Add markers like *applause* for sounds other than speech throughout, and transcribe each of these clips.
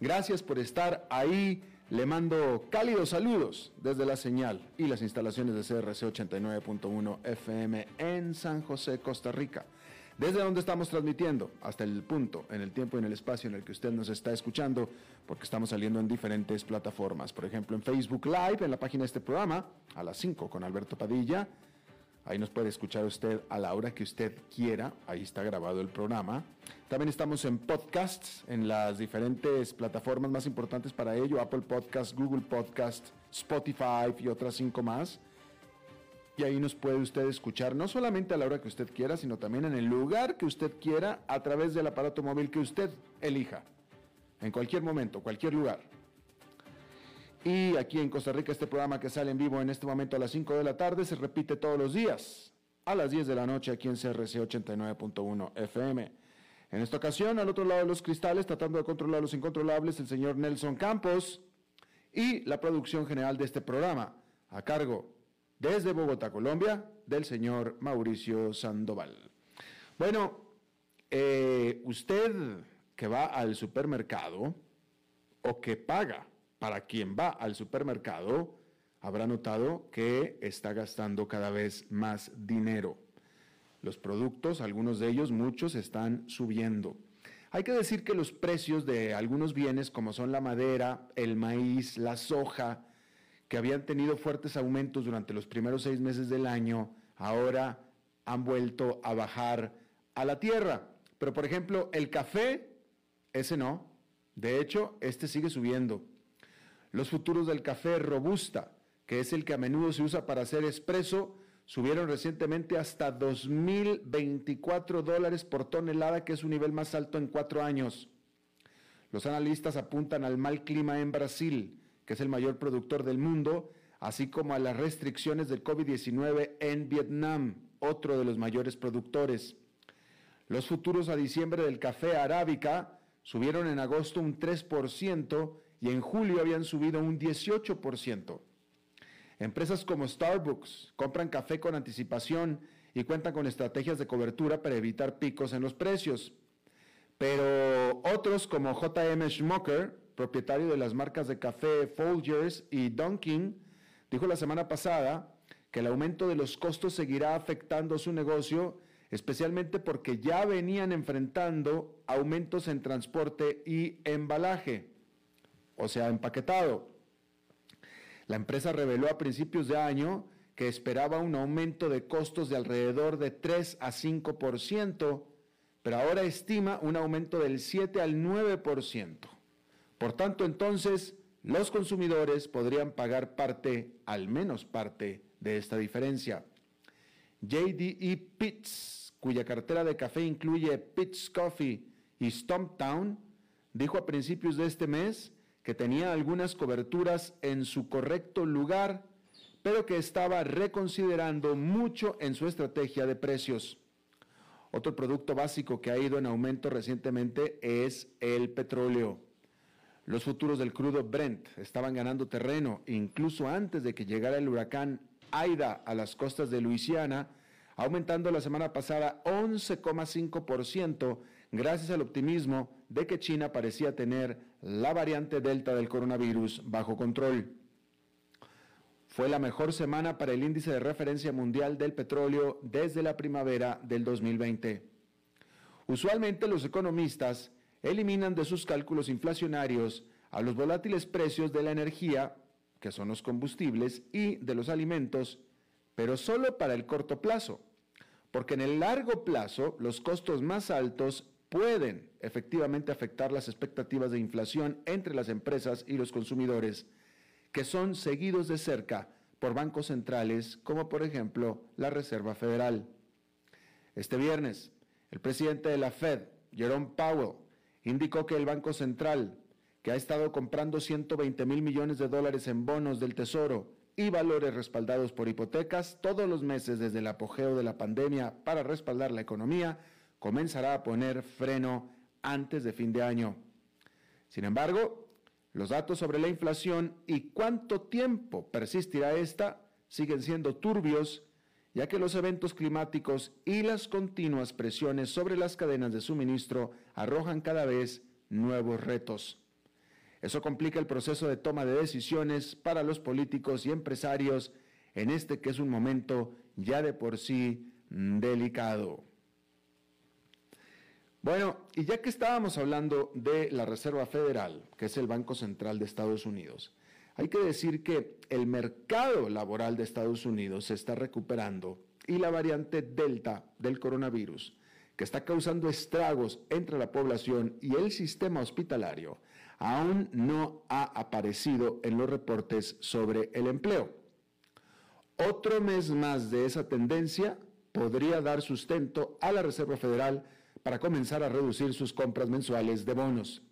Gracias por estar ahí. Le mando cálidos saludos desde la señal y las instalaciones de CRC 89.1 FM en San José, Costa Rica. Desde donde estamos transmitiendo hasta el punto, en el tiempo y en el espacio en el que usted nos está escuchando, porque estamos saliendo en diferentes plataformas. Por ejemplo, en Facebook Live, en la página de este programa, a las 5 con Alberto Padilla Ahí nos puede escuchar usted a la hora que usted quiera. Ahí está grabado el programa. También estamos en podcasts, en las diferentes plataformas más importantes para ello, Apple Podcasts, Google Podcasts, Spotify y otras cinco más. Y ahí nos puede usted escuchar no solamente a la hora que usted quiera, sino también en el lugar que usted quiera a través del aparato móvil que usted elija. En cualquier momento, cualquier lugar. Y aquí en Costa Rica este programa que sale en vivo en este momento a las 5 de la tarde se repite todos los días a las 10 de la noche aquí en CRC 89.1 FM. En esta ocasión, al otro lado de los cristales, tratando de controlar los incontrolables, el señor Nelson Campos y la producción general de este programa, a cargo desde Bogotá, Colombia, del señor Mauricio Sandoval. Bueno, eh, usted que va al supermercado o que paga para quien va al supermercado, habrá notado que está gastando cada vez más dinero. Los productos, algunos de ellos, muchos, están subiendo. Hay que decir que los precios de algunos bienes, como son la madera, el maíz, la soja, que habían tenido fuertes aumentos durante los primeros seis meses del año, ahora han vuelto a bajar a la tierra. Pero, por ejemplo, el café, ese no. De hecho, este sigue subiendo. Los futuros del café robusta, que es el que a menudo se usa para hacer espresso, subieron recientemente hasta 2.024 dólares por tonelada, que es un nivel más alto en cuatro años. Los analistas apuntan al mal clima en Brasil, que es el mayor productor del mundo, así como a las restricciones del COVID-19 en Vietnam, otro de los mayores productores. Los futuros a diciembre del café arábica subieron en agosto un 3% y en julio habían subido un 18%. Empresas como Starbucks compran café con anticipación y cuentan con estrategias de cobertura para evitar picos en los precios. Pero otros como JM Schmucker, propietario de las marcas de café Folgers y Dunkin', dijo la semana pasada que el aumento de los costos seguirá afectando su negocio, especialmente porque ya venían enfrentando aumentos en transporte y embalaje o sea, empaquetado. La empresa reveló a principios de año que esperaba un aumento de costos de alrededor de 3 a 5%, pero ahora estima un aumento del 7 al 9%. Por tanto, entonces, los consumidores podrían pagar parte, al menos parte, de esta diferencia. JDE Pitts, cuya cartera de café incluye Pitts Coffee y Stumptown, dijo a principios de este mes que tenía algunas coberturas en su correcto lugar, pero que estaba reconsiderando mucho en su estrategia de precios. Otro producto básico que ha ido en aumento recientemente es el petróleo. Los futuros del crudo Brent estaban ganando terreno incluso antes de que llegara el huracán Aida a las costas de Luisiana, aumentando la semana pasada 11,5% gracias al optimismo de que China parecía tener la variante Delta del coronavirus bajo control. Fue la mejor semana para el índice de referencia mundial del petróleo desde la primavera del 2020. Usualmente los economistas eliminan de sus cálculos inflacionarios a los volátiles precios de la energía que son los combustibles, y de los alimentos, pero solo para el corto plazo, porque en el largo plazo los costos más altos pueden efectivamente afectar las expectativas de inflación entre las empresas y los consumidores, que son seguidos de cerca por bancos centrales como por ejemplo la Reserva Federal. Este viernes, el presidente de la Fed, Jerome Powell, indicó que el Banco Central, que ha estado comprando 120 mil millones de dólares en bonos del Tesoro y valores respaldados por hipotecas todos los meses desde el apogeo de la pandemia para respaldar la economía, comenzará a poner freno antes de fin de año. Sin embargo, los datos sobre la inflación y cuánto tiempo persistirá esta siguen siendo turbios, ya que los eventos climáticos y las continuas presiones sobre las cadenas de suministro arrojan cada vez nuevos retos. Eso complica el proceso de toma de decisiones para los políticos y empresarios en este que es un momento ya de por sí delicado. Bueno, y ya que estábamos hablando de la Reserva Federal, que es el Banco Central de Estados Unidos, hay que decir que el mercado laboral de Estados Unidos se está recuperando y la variante Delta del coronavirus, que está causando estragos entre la población y el sistema hospitalario, aún no ha aparecido en los reportes sobre el empleo. Otro mes más de esa tendencia podría dar sustento a la Reserva Federal para comenzar a reducir sus compras mensuales de bonos.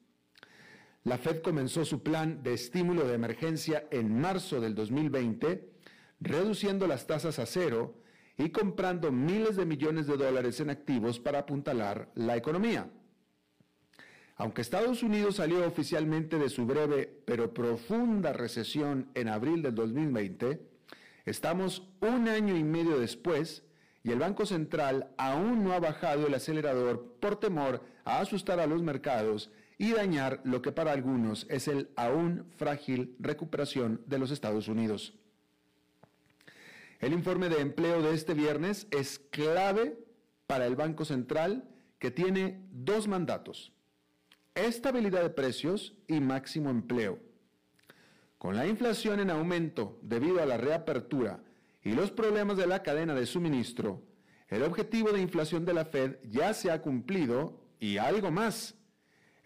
La Fed comenzó su plan de estímulo de emergencia en marzo del 2020, reduciendo las tasas a cero y comprando miles de millones de dólares en activos para apuntalar la economía. Aunque Estados Unidos salió oficialmente de su breve pero profunda recesión en abril del 2020, estamos un año y medio después y el Banco Central aún no ha bajado el acelerador por temor a asustar a los mercados y dañar lo que para algunos es el aún frágil recuperación de los Estados Unidos. El informe de empleo de este viernes es clave para el Banco Central que tiene dos mandatos, estabilidad de precios y máximo empleo. Con la inflación en aumento debido a la reapertura y los problemas de la cadena de suministro, el objetivo de inflación de la Fed ya se ha cumplido y algo más.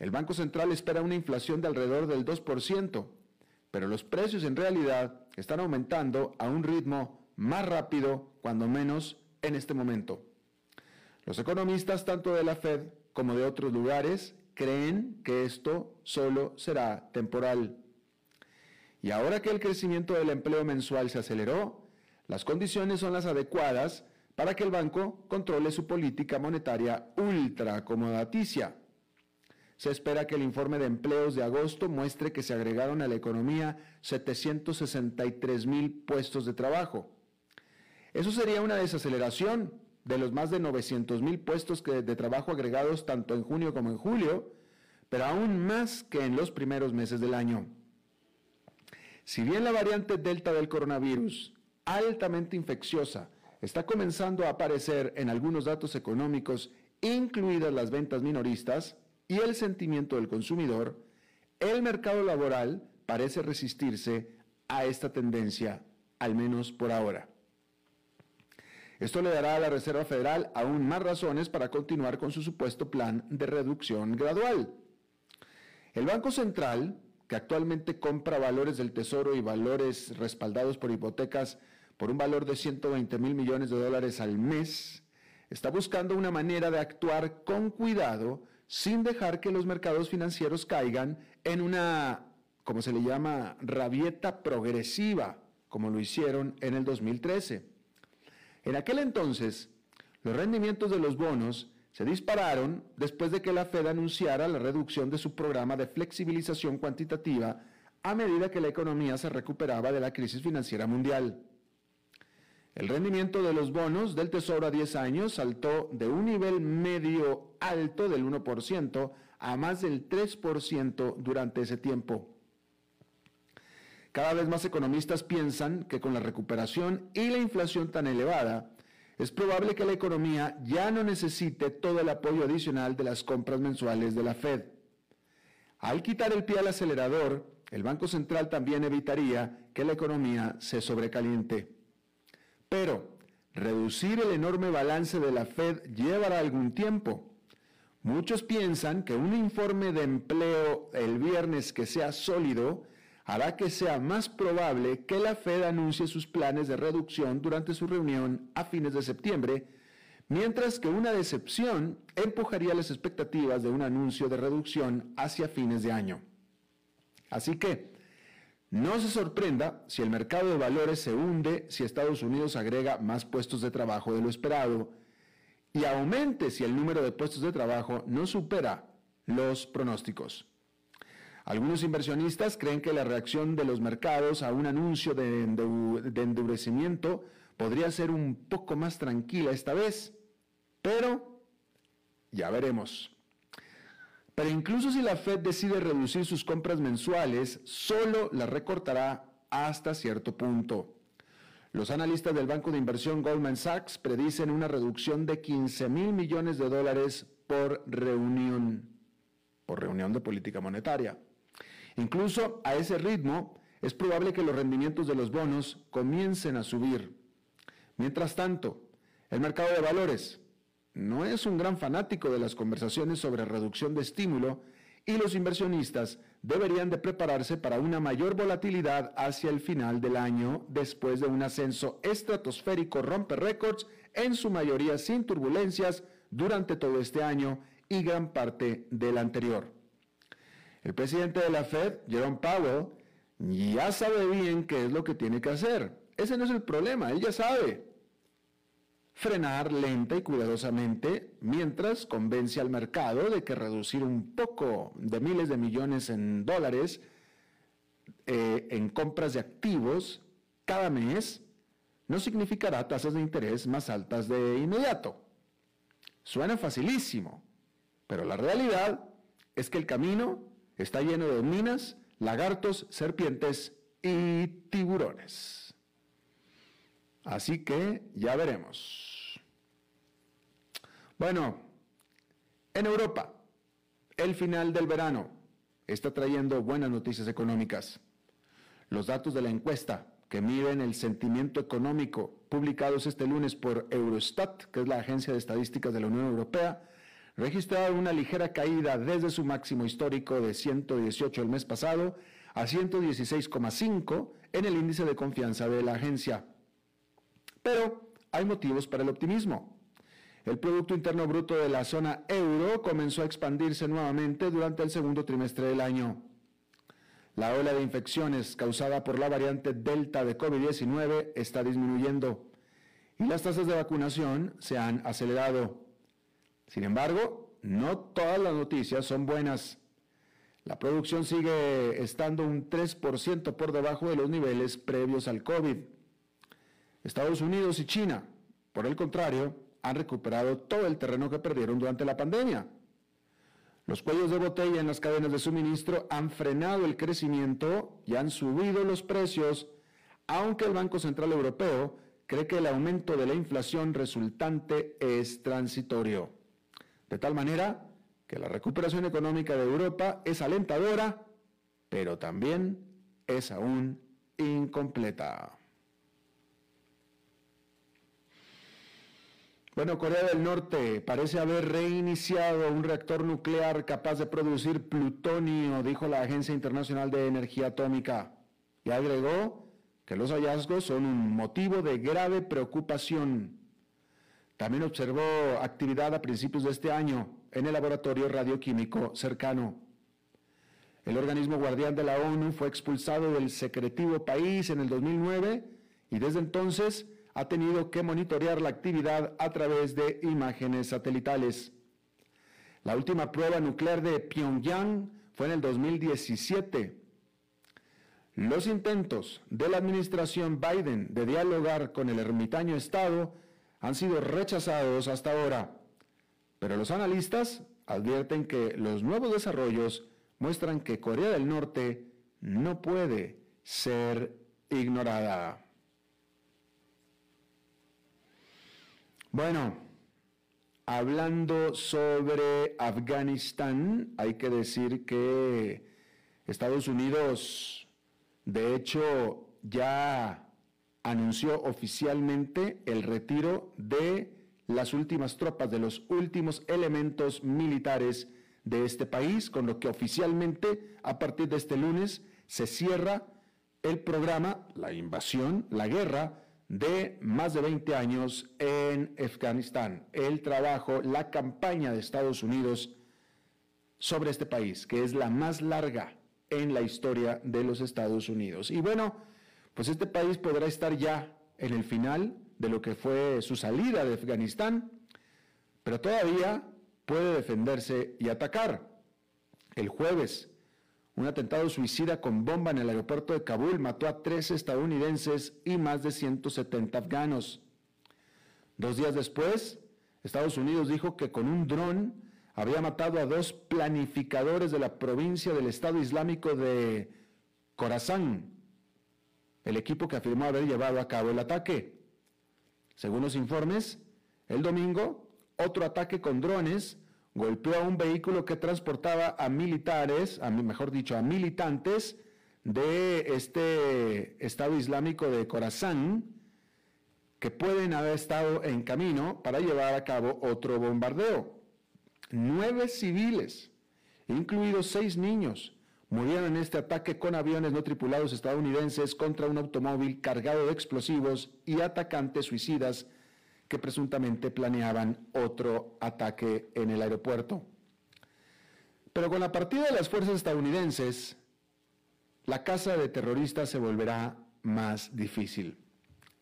El Banco Central espera una inflación de alrededor del 2%, pero los precios en realidad están aumentando a un ritmo más rápido, cuando menos en este momento. Los economistas tanto de la Fed como de otros lugares creen que esto solo será temporal. Y ahora que el crecimiento del empleo mensual se aceleró, las condiciones son las adecuadas para que el banco controle su política monetaria ultra acomodaticia. Se espera que el informe de empleos de agosto muestre que se agregaron a la economía 763 mil puestos de trabajo. Eso sería una desaceleración de los más de 900 mil puestos de trabajo agregados tanto en junio como en julio, pero aún más que en los primeros meses del año. Si bien la variante Delta del coronavirus altamente infecciosa está comenzando a aparecer en algunos datos económicos, incluidas las ventas minoristas y el sentimiento del consumidor, el mercado laboral parece resistirse a esta tendencia, al menos por ahora. Esto le dará a la Reserva Federal aún más razones para continuar con su supuesto plan de reducción gradual. El Banco Central, que actualmente compra valores del Tesoro y valores respaldados por hipotecas por un valor de 120 mil millones de dólares al mes, está buscando una manera de actuar con cuidado sin dejar que los mercados financieros caigan en una, como se le llama, rabieta progresiva, como lo hicieron en el 2013. En aquel entonces, los rendimientos de los bonos se dispararon después de que la Fed anunciara la reducción de su programa de flexibilización cuantitativa a medida que la economía se recuperaba de la crisis financiera mundial. El rendimiento de los bonos del Tesoro a 10 años saltó de un nivel medio alto del 1% a más del 3% durante ese tiempo. Cada vez más economistas piensan que con la recuperación y la inflación tan elevada, es probable que la economía ya no necesite todo el apoyo adicional de las compras mensuales de la Fed. Al quitar el pie al acelerador, el Banco Central también evitaría que la economía se sobrecaliente. Pero reducir el enorme balance de la Fed llevará algún tiempo. Muchos piensan que un informe de empleo el viernes que sea sólido hará que sea más probable que la Fed anuncie sus planes de reducción durante su reunión a fines de septiembre, mientras que una decepción empujaría las expectativas de un anuncio de reducción hacia fines de año. Así que, no se sorprenda si el mercado de valores se hunde si Estados Unidos agrega más puestos de trabajo de lo esperado y aumente si el número de puestos de trabajo no supera los pronósticos. Algunos inversionistas creen que la reacción de los mercados a un anuncio de, endurecimiento podría ser un poco más tranquila esta vez, pero ya veremos. Pero incluso si la Fed decide reducir sus compras mensuales, solo las recortará hasta cierto punto. Los analistas del banco de inversión Goldman Sachs predicen una reducción de 15 mil millones de dólares por reunión, por reunión de política monetaria. Incluso a ese ritmo es probable que los rendimientos de los bonos comiencen a subir. Mientras tanto, el mercado de valores no es un gran fanático de las conversaciones sobre reducción de estímulo y los inversionistas deberían de prepararse para una mayor volatilidad hacia el final del año después de un ascenso estratosférico rompe récords, en su mayoría sin turbulencias, durante todo este año y gran parte del anterior. El presidente de la Fed, Jerome Powell, ya sabe bien qué es lo que tiene que hacer. Ese no es el problema, él ya sabe frenar lenta y cuidadosamente mientras convence al mercado de que reducir un poco de miles de millones en dólares eh, en compras de activos cada mes no significará tasas de interés más altas de inmediato. Suena facilísimo, pero la realidad es que el camino está lleno de minas, lagartos, serpientes y tiburones. Así que ya veremos. Bueno, en Europa, el final del verano está trayendo buenas noticias económicas. Los datos de la encuesta que miden el sentimiento económico publicados este lunes por Eurostat, que es la agencia de estadísticas de la Unión Europea, registraron una ligera caída desde su máximo histórico de 118 el mes pasado a 116,5 en el índice de confianza de la agencia. Pero hay motivos para el optimismo. El Producto Interno Bruto de la zona euro comenzó a expandirse nuevamente durante el segundo trimestre del año. La ola de infecciones causada por la variante Delta de COVID-19 está disminuyendo y las tasas de vacunación se han acelerado. Sin embargo, no todas las noticias son buenas. La producción sigue estando un 3% por debajo de los niveles previos al COVID. Estados Unidos y China, por el contrario, han recuperado todo el terreno que perdieron durante la pandemia. Los cuellos de botella en las cadenas de suministro han frenado el crecimiento y han subido los precios, aunque el Banco Central Europeo cree que el aumento de la inflación resultante es transitorio. De tal manera que la recuperación económica de Europa es alentadora, pero también es aún incompleta. Bueno, Corea del Norte parece haber reiniciado un reactor nuclear capaz de producir plutonio, dijo la Agencia Internacional de Energía Atómica, y agregó que los hallazgos son un motivo de grave preocupación. También observó actividad a principios de este año en el laboratorio radioquímico cercano. El organismo guardián de la ONU fue expulsado del secretivo país en el 2009 y desde entonces ha tenido que monitorear la actividad a través de imágenes satelitales. La última prueba nuclear de Pyongyang fue en el 2017. Los intentos de la administración Biden de dialogar con el ermitaño Estado han sido rechazados hasta ahora, pero los analistas advierten que los nuevos desarrollos muestran que Corea del Norte no puede ser ignorada. Bueno, hablando sobre Afganistán, hay que decir que Estados Unidos, de hecho, ya anunció oficialmente el retiro de las últimas tropas, de los últimos elementos militares de este país, con lo que oficialmente a partir de este lunes se cierra el programa, la invasión, la guerra de más de 20 años en Afganistán, el trabajo, la campaña de Estados Unidos sobre este país, que es la más larga en la historia de los Estados Unidos. Y bueno, pues este país podrá estar ya en el final de lo que fue su salida de Afganistán, pero todavía puede defenderse y atacar. El jueves, un atentado suicida con bomba en el aeropuerto de Kabul mató a tres estadounidenses y más de 170 afganos. Dos días después, Estados Unidos dijo que con un dron había matado a dos planificadores de la provincia del Estado Islámico de Khorasan, el equipo que afirmó haber llevado a cabo el ataque. Según los informes, el domingo, otro ataque con drones golpeó a un vehículo que transportaba a militares, a, mejor dicho, a militantes de este Estado Islámico de Khorasan, que pueden haber estado en camino para llevar a cabo otro bombardeo. Nueve civiles, incluidos seis niños, murieron en este ataque con aviones no tripulados estadounidenses contra un automóvil cargado de explosivos y atacantes suicidas que presuntamente planeaban otro ataque en el aeropuerto. Pero con la partida de las fuerzas estadounidenses, la caza de terroristas se volverá más difícil.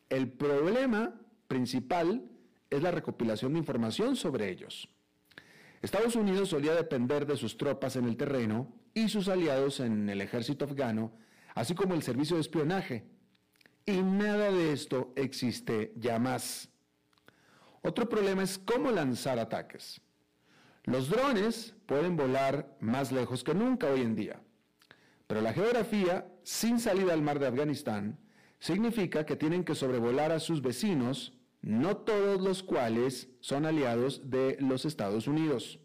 El problema principal es la recopilación de información sobre ellos. Estados Unidos solía depender de sus tropas en el terreno y sus aliados en el ejército afgano, así como el servicio de espionaje. Y nada de esto existe ya más. Otro problema es cómo lanzar ataques. Los drones pueden volar más lejos que nunca hoy en día, pero la geografía, sin salida al mar de Afganistán, significa que tienen que sobrevolar a sus vecinos, no todos los cuales son aliados de los Estados Unidos.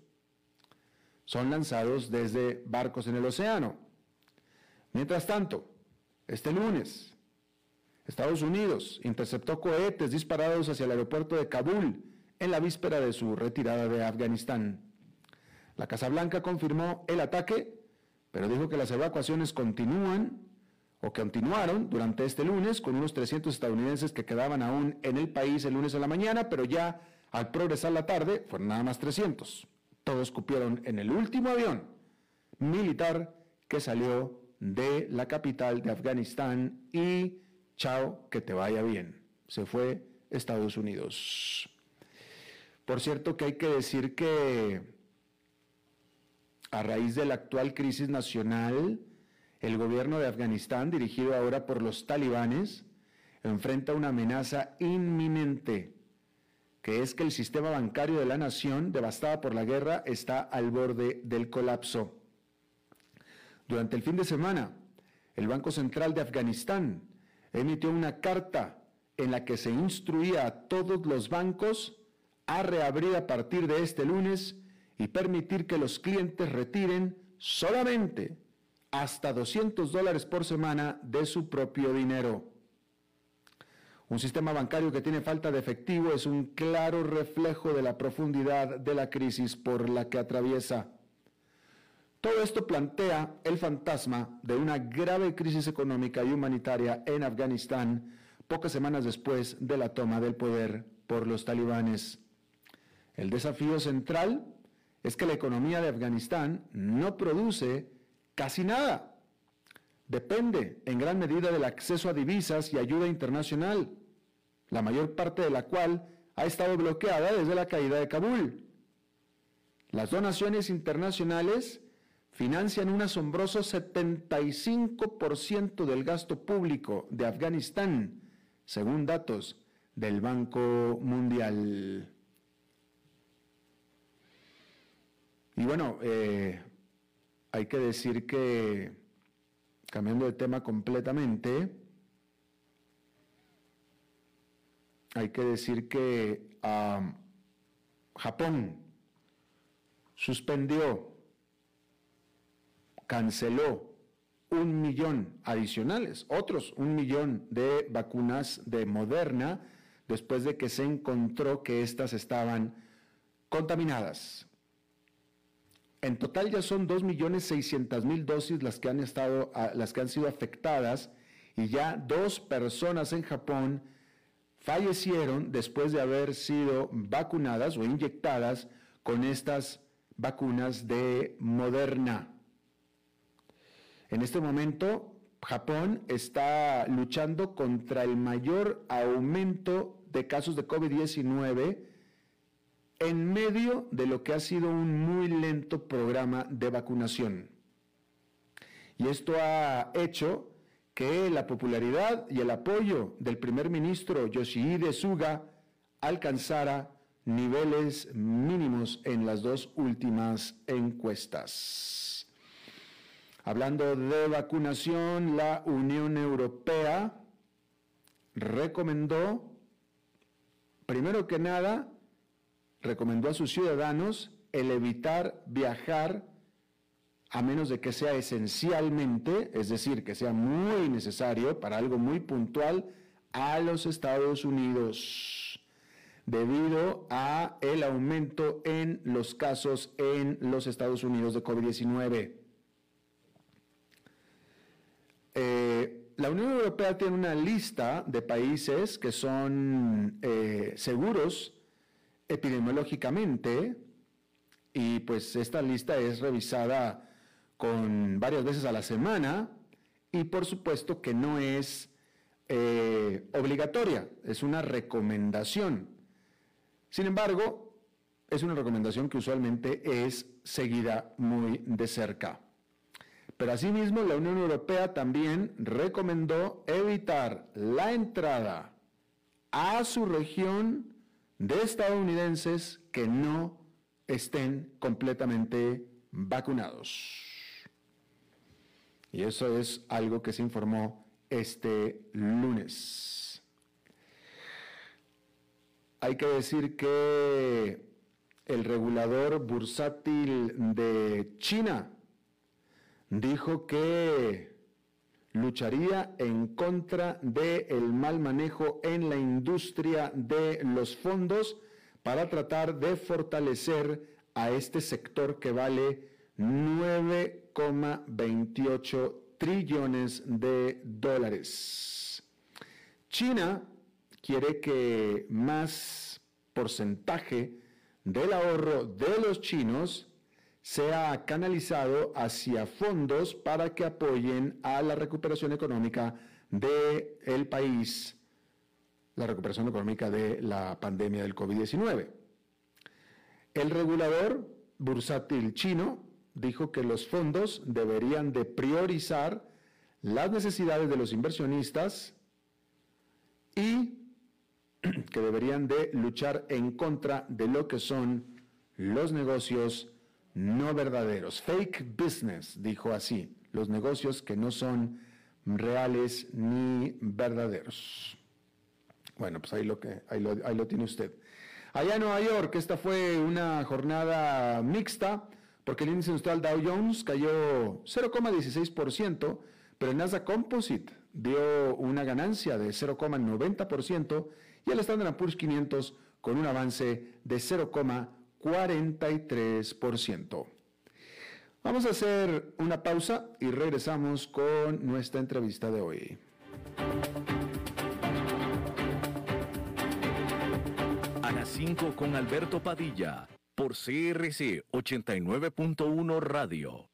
Son lanzados desde barcos en el océano. Mientras tanto, este lunes, Estados Unidos interceptó cohetes disparados hacia el aeropuerto de Kabul en la víspera de su retirada de Afganistán. La Casa Blanca confirmó el ataque, pero dijo que las evacuaciones continúan o continuaron durante este lunes con unos 300 estadounidenses que quedaban aún en el país el lunes a la mañana, pero ya al progresar la tarde fueron nada más 300. Todos cupieron en el último avión militar que salió de la capital de Afganistán y chao, que te vaya bien. Se fue Estados Unidos. Por cierto que hay que decir que a raíz de la actual crisis nacional, el gobierno de Afganistán, dirigido ahora por los talibanes, enfrenta una amenaza inminente, que es que el sistema bancario de la nación, devastada por la guerra, está al borde del colapso. Durante el fin de semana, el Banco Central de Afganistán emitió una carta en la que se instruía a todos los bancos a reabrir a partir de este lunes y permitir que los clientes retiren solamente hasta 200 dólares por semana de su propio dinero. Un sistema bancario que tiene falta de efectivo es un claro reflejo de la profundidad de la crisis por la que atraviesa. Todo esto plantea el fantasma de una grave crisis económica y humanitaria en Afganistán pocas semanas después de la toma del poder por los talibanes. El desafío central es que la economía de Afganistán no produce casi nada. Depende en gran medida del acceso a divisas y ayuda internacional, la mayor parte de la cual ha estado bloqueada desde la caída de Kabul. Las donaciones internacionales financian un asombroso 75% del gasto público de Afganistán, según datos del Banco Mundial. Y bueno, eh, hay que decir que, cambiando de tema completamente, hay que decir que ah, Japón suspendió canceló un millón adicionales, otros un millón de vacunas de Moderna, después de que se encontró que éstas estaban contaminadas. En total ya son 2.600.000 dosis las que han estado, las que han sido afectadas y ya dos personas en Japón fallecieron después de haber sido vacunadas o inyectadas con estas vacunas de Moderna. En este momento, Japón está luchando contra el mayor aumento de casos de COVID-19 en medio de lo que ha sido un muy lento programa de vacunación. Y esto ha hecho que la popularidad y el apoyo del primer ministro Yoshihide Suga alcanzara niveles mínimos en las dos últimas encuestas. Hablando de vacunación, la Unión Europea recomendó, primero que nada, recomendó a sus ciudadanos el evitar viajar a menos de que sea esencialmente, es decir, que sea muy necesario para algo muy puntual, a los Estados Unidos, debido a el aumento en los casos en los Estados Unidos de COVID-19. Eh, la Unión Europea tiene una lista de países que son eh, seguros epidemiológicamente y pues esta lista es revisada con varias veces a la semana y por supuesto que no es eh, obligatoria, es una recomendación. Sin embargo, es una recomendación que usualmente es seguida muy de cerca. Pero asimismo, la Unión Europea también recomendó evitar la entrada a su región de estadounidenses que no estén completamente vacunados. Y eso es algo que se informó este lunes. Hay que decir que el regulador bursátil de China dijo que lucharía en contra del mal manejo en la industria de los fondos para tratar de fortalecer a este sector que vale 9,28 trillones de dólares. China quiere que más porcentaje del ahorro de los chinos sea canalizado hacia fondos para que apoyen a la recuperación económica del el país, la recuperación económica de la pandemia del COVID-19. El regulador bursátil chino dijo que los fondos deberían de priorizar las necesidades de los inversionistas y *clears throat* que deberían de luchar en contra de lo que son los negocios no verdaderos, fake business, dijo así, los negocios que no son reales ni verdaderos. Bueno, pues ahí lo, que, ahí lo, tiene usted. Allá en Nueva York, esta fue una jornada mixta, porque el índice industrial Dow Jones cayó 0,16%, pero el Nasdaq Composite dio una ganancia de 0,90% y el Standard Poor's 500 con un avance de 0,90%. 43%. Vamos a hacer una pausa y regresamos con nuestra entrevista de hoy. A las 5 con Alberto Padilla, por CRC 89.1 Radio.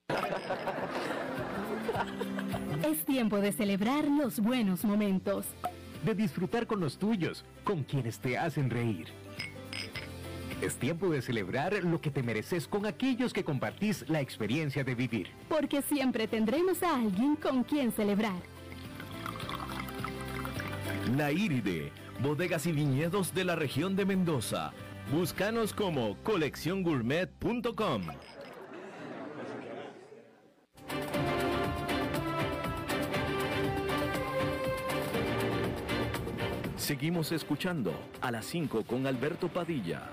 Es tiempo de celebrar los buenos momentos. De disfrutar con los tuyos, con quienes te hacen reír es tiempo de celebrar lo que te mereces con aquellos que compartís la experiencia de vivir. Porque siempre tendremos a alguien con quien celebrar. La Iride, bodegas y viñedos de la región de Mendoza. Búscanos como colecciongourmet.com. Seguimos escuchando a las 5 con Alberto Padilla.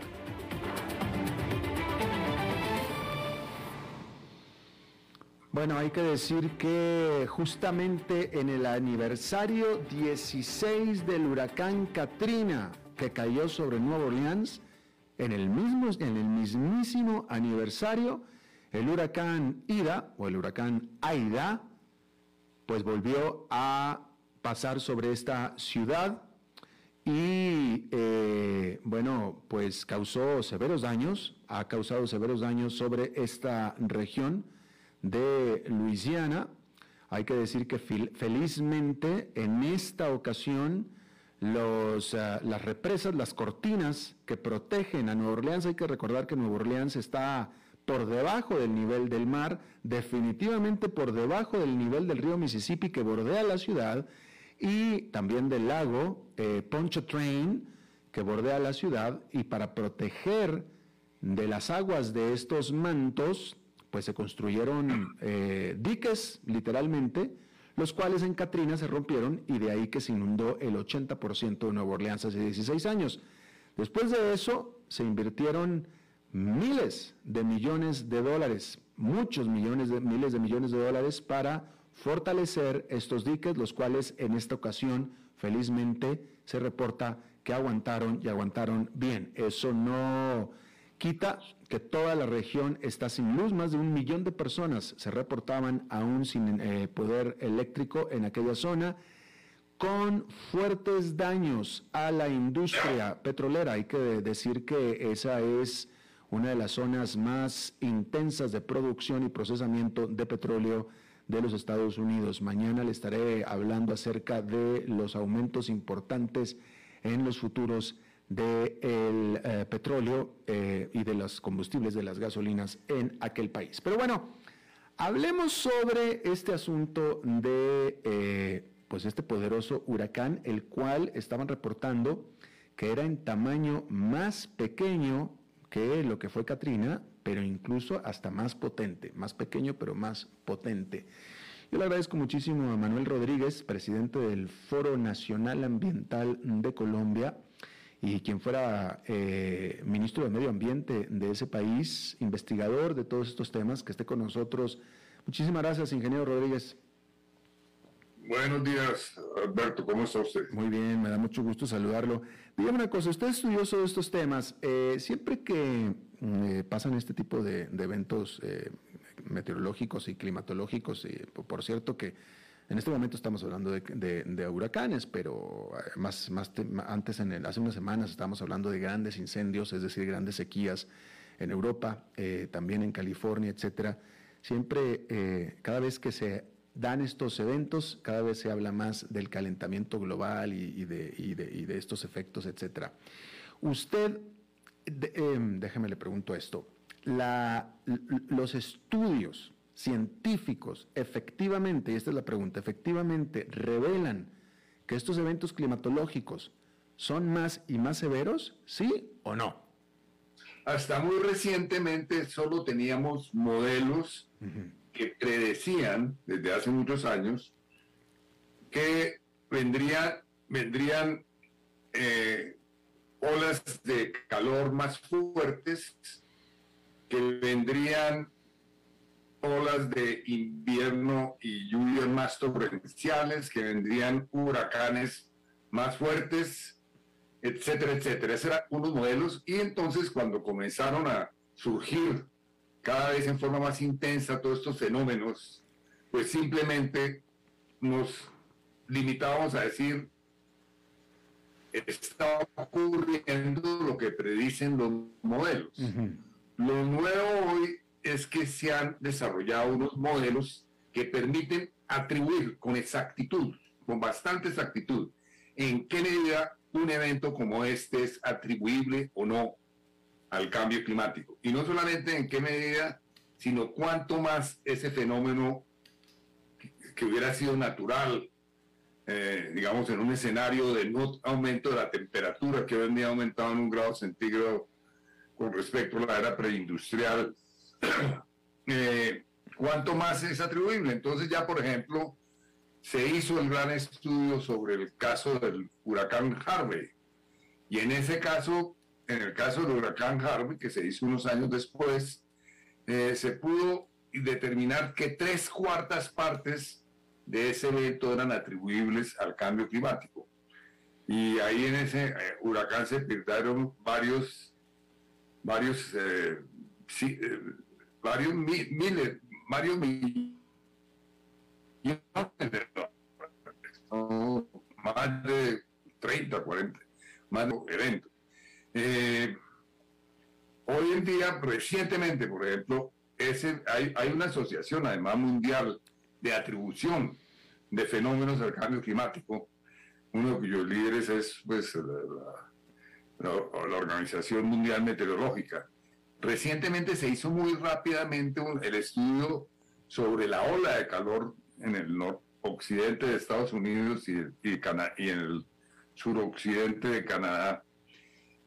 Bueno, hay que decir que justamente en el aniversario 16 del huracán Katrina que cayó sobre Nueva Orleans, en el, mismo, en el mismísimo aniversario, el huracán Ida o el huracán Aida, pues volvió a pasar sobre esta ciudad y eh, bueno, pues causó severos daños, ha causado severos daños sobre esta región de Luisiana. Hay que decir que felizmente en esta ocasión los, eh, las represas, las cortinas que protegen a Nueva Orleans, hay que recordar que Nueva Orleans está por debajo del nivel del mar, definitivamente por debajo del nivel del río Mississippi que bordea la ciudad y también del lago eh, Pontchartrain que bordea la ciudad y para proteger de las aguas de estos mantos pues se construyeron eh, diques, literalmente, los cuales en Katrina se rompieron y de ahí que se inundó el 80% de Nueva Orleans hace 16 años. Después de eso se invirtieron miles de millones de dólares, muchos millones de miles de millones de dólares para fortalecer estos diques, los cuales en esta ocasión felizmente se reporta que aguantaron y aguantaron bien. Eso no quita que toda la región está sin luz, más de un millón de personas se reportaban aún sin eh, poder eléctrico en aquella zona, con fuertes daños a la industria petrolera. Hay que decir que esa es una de las zonas más intensas de producción y procesamiento de petróleo de los Estados Unidos. Mañana le estaré hablando acerca de los aumentos importantes en los futuros del eh, petróleo eh, y de los combustibles de las gasolinas en aquel país. Pero bueno, hablemos sobre este asunto de eh, pues este poderoso huracán, el cual estaban reportando que era en tamaño más pequeño que lo que fue Katrina, pero incluso hasta más potente, más pequeño pero más potente. Yo le agradezco muchísimo a Manuel Rodríguez, presidente del Foro Nacional Ambiental de Colombia, y quien fuera eh, ministro de Medio Ambiente de ese país, investigador de todos estos temas, que esté con nosotros. Muchísimas gracias, ingeniero Rodríguez. Buenos días, Alberto, ¿cómo está usted? Muy bien, me da mucho gusto saludarlo. Dígame una cosa, usted es estudioso de estos temas. Eh, siempre que mm, eh, pasan este tipo de, eventos meteorológicos y climatológicos, y por cierto que en este momento estamos hablando de, huracanes, pero eh, más, antes, en hace unas semanas, estábamos hablando de grandes incendios, es decir, grandes sequías en Europa, eh, también en California, etcétera. Siempre, eh, cada vez que se dan estos eventos, cada vez se habla más del calentamiento global y, de, estos efectos, etcétera. Usted, em, déjeme le pregunto esto, los estudios científicos efectivamente, y esta es la pregunta, efectivamente revelan que estos eventos climatológicos son más y más severos, sí o no? Hasta muy recientemente solo teníamos modelos que predecían desde hace muchos años que vendrían, vendrían eh, olas de calor más fuertes, que vendrían olas de invierno y lluvias más torrenciales, que vendrían huracanes más fuertes, etcétera, etcétera. Esos eran unos modelos y entonces cuando comenzaron a surgir cada vez en forma más intensa todos estos fenómenos, pues simplemente nos limitábamos a decir, está ocurriendo lo que predicen los modelos. Lo nuevo hoy es que se han desarrollado unos modelos que permiten atribuir con exactitud, con bastante exactitud, en qué medida un evento como este es atribuible o no al cambio climático. Y no solamente en qué medida, sino cuánto más ese fenómeno que, hubiera sido natural, eh, digamos, en un escenario de no aumento de la temperatura que hoy en día ha aumentado en un grado centígrado con respecto a la era preindustrial, *coughs* eh, ¿cuánto más es atribuible? Entonces ya, por ejemplo, se hizo el gran estudio sobre el caso del huracán Harvey. Y en ese caso, en el caso del huracán Harvey, que se hizo unos años después, eh, se pudo determinar que tres cuartas partes de ese evento eran atribuibles al cambio climático. Y ahí en ese eh, huracán se perdieron varios, varios, eh, eh, varios miles, varios millones de más de 30, 40, más de eventos. hoy en día, recientemente, por ejemplo, ese, hay, hay una asociación, además mundial, de atribución de fenómenos del cambio climático. Uno de cuyos líderes es pues, la, Organización Mundial Meteorológica. Recientemente se hizo muy rápidamente el estudio sobre la ola de calor en el noroccidente de Estados Unidos y en el suroccidente de Canadá.